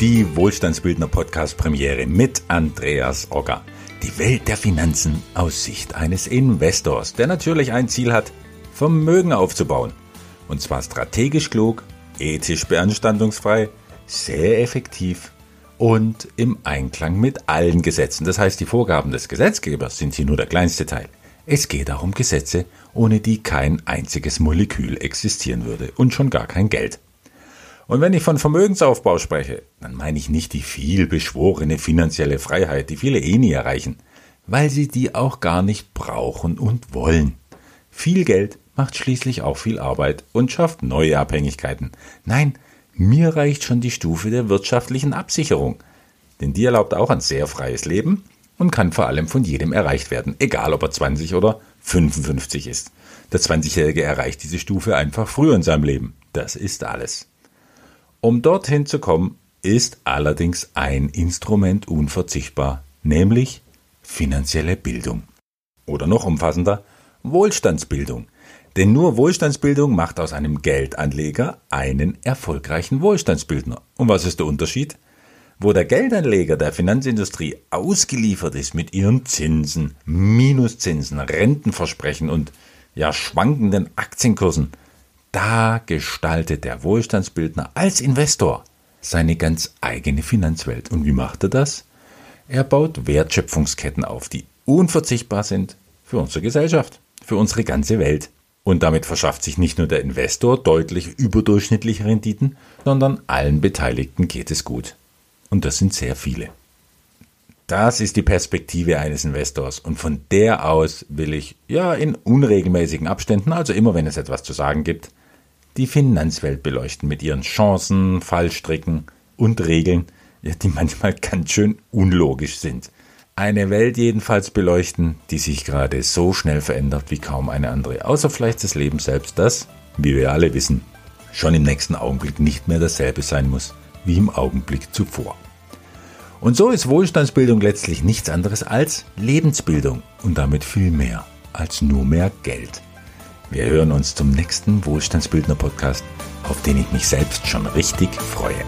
Die Wohlstandsbildner Podcast Premiere mit Andreas Ogger. Die Welt der Finanzen aus Sicht eines Investors, der natürlich ein Ziel hat, Vermögen aufzubauen. Und zwar strategisch klug, ethisch beanstandungsfrei, sehr effektiv und im Einklang mit allen Gesetzen. Das heißt, die Vorgaben des Gesetzgebers sind hier nur der kleinste Teil. Es geht auch um Gesetze, ohne die kein einziges Molekül existieren würde und schon gar kein Geld. Und wenn ich von Vermögensaufbau spreche, dann meine ich nicht die viel beschworene finanzielle Freiheit, die viele eh nie erreichen, weil sie die auch gar nicht brauchen und wollen. Viel Geld macht schließlich auch viel Arbeit und schafft neue Abhängigkeiten. Nein, mir reicht schon die Stufe der wirtschaftlichen Absicherung, denn die erlaubt auch ein sehr freies Leben und kann vor allem von jedem erreicht werden, egal ob er 20 oder 55 ist. Der 20-Jährige erreicht diese Stufe einfach früher in seinem Leben. Das ist alles. Um dorthin zu kommen, ist allerdings ein Instrument unverzichtbar, nämlich finanzielle Bildung. Oder noch umfassender, Wohlstandsbildung. Denn nur Wohlstandsbildung macht aus einem Geldanleger einen erfolgreichen Wohlstandsbildner. Und was ist der Unterschied? Wo der Geldanleger der Finanzindustrie ausgeliefert ist mit ihren Zinsen, Minuszinsen, Rentenversprechen und ja schwankenden Aktienkursen, da gestaltet der Wohlstandsbildner als Investor seine ganz eigene Finanzwelt. Und wie macht er das? Er baut Wertschöpfungsketten auf, die unverzichtbar sind für unsere Gesellschaft, für unsere ganze Welt. Und damit verschafft sich nicht nur der Investor deutlich überdurchschnittliche Renditen, sondern allen Beteiligten geht es gut. Und das sind sehr viele. Das ist die Perspektive eines Investors und von der aus will ich, ja, in unregelmäßigen Abständen, also immer wenn es etwas zu sagen gibt, die Finanzwelt beleuchten mit ihren Chancen, Fallstricken und Regeln, die manchmal ganz schön unlogisch sind. Eine Welt jedenfalls beleuchten, die sich gerade so schnell verändert wie kaum eine andere, außer vielleicht das Leben selbst, das, wie wir alle wissen, schon im nächsten Augenblick nicht mehr dasselbe sein muss wie im Augenblick zuvor. Und so ist Wohlstandsbildung letztlich nichts anderes als Lebensbildung und damit viel mehr als nur mehr Geld. Wir hören uns zum nächsten Wohlstandsbildner Podcast, auf den ich mich selbst schon richtig freue.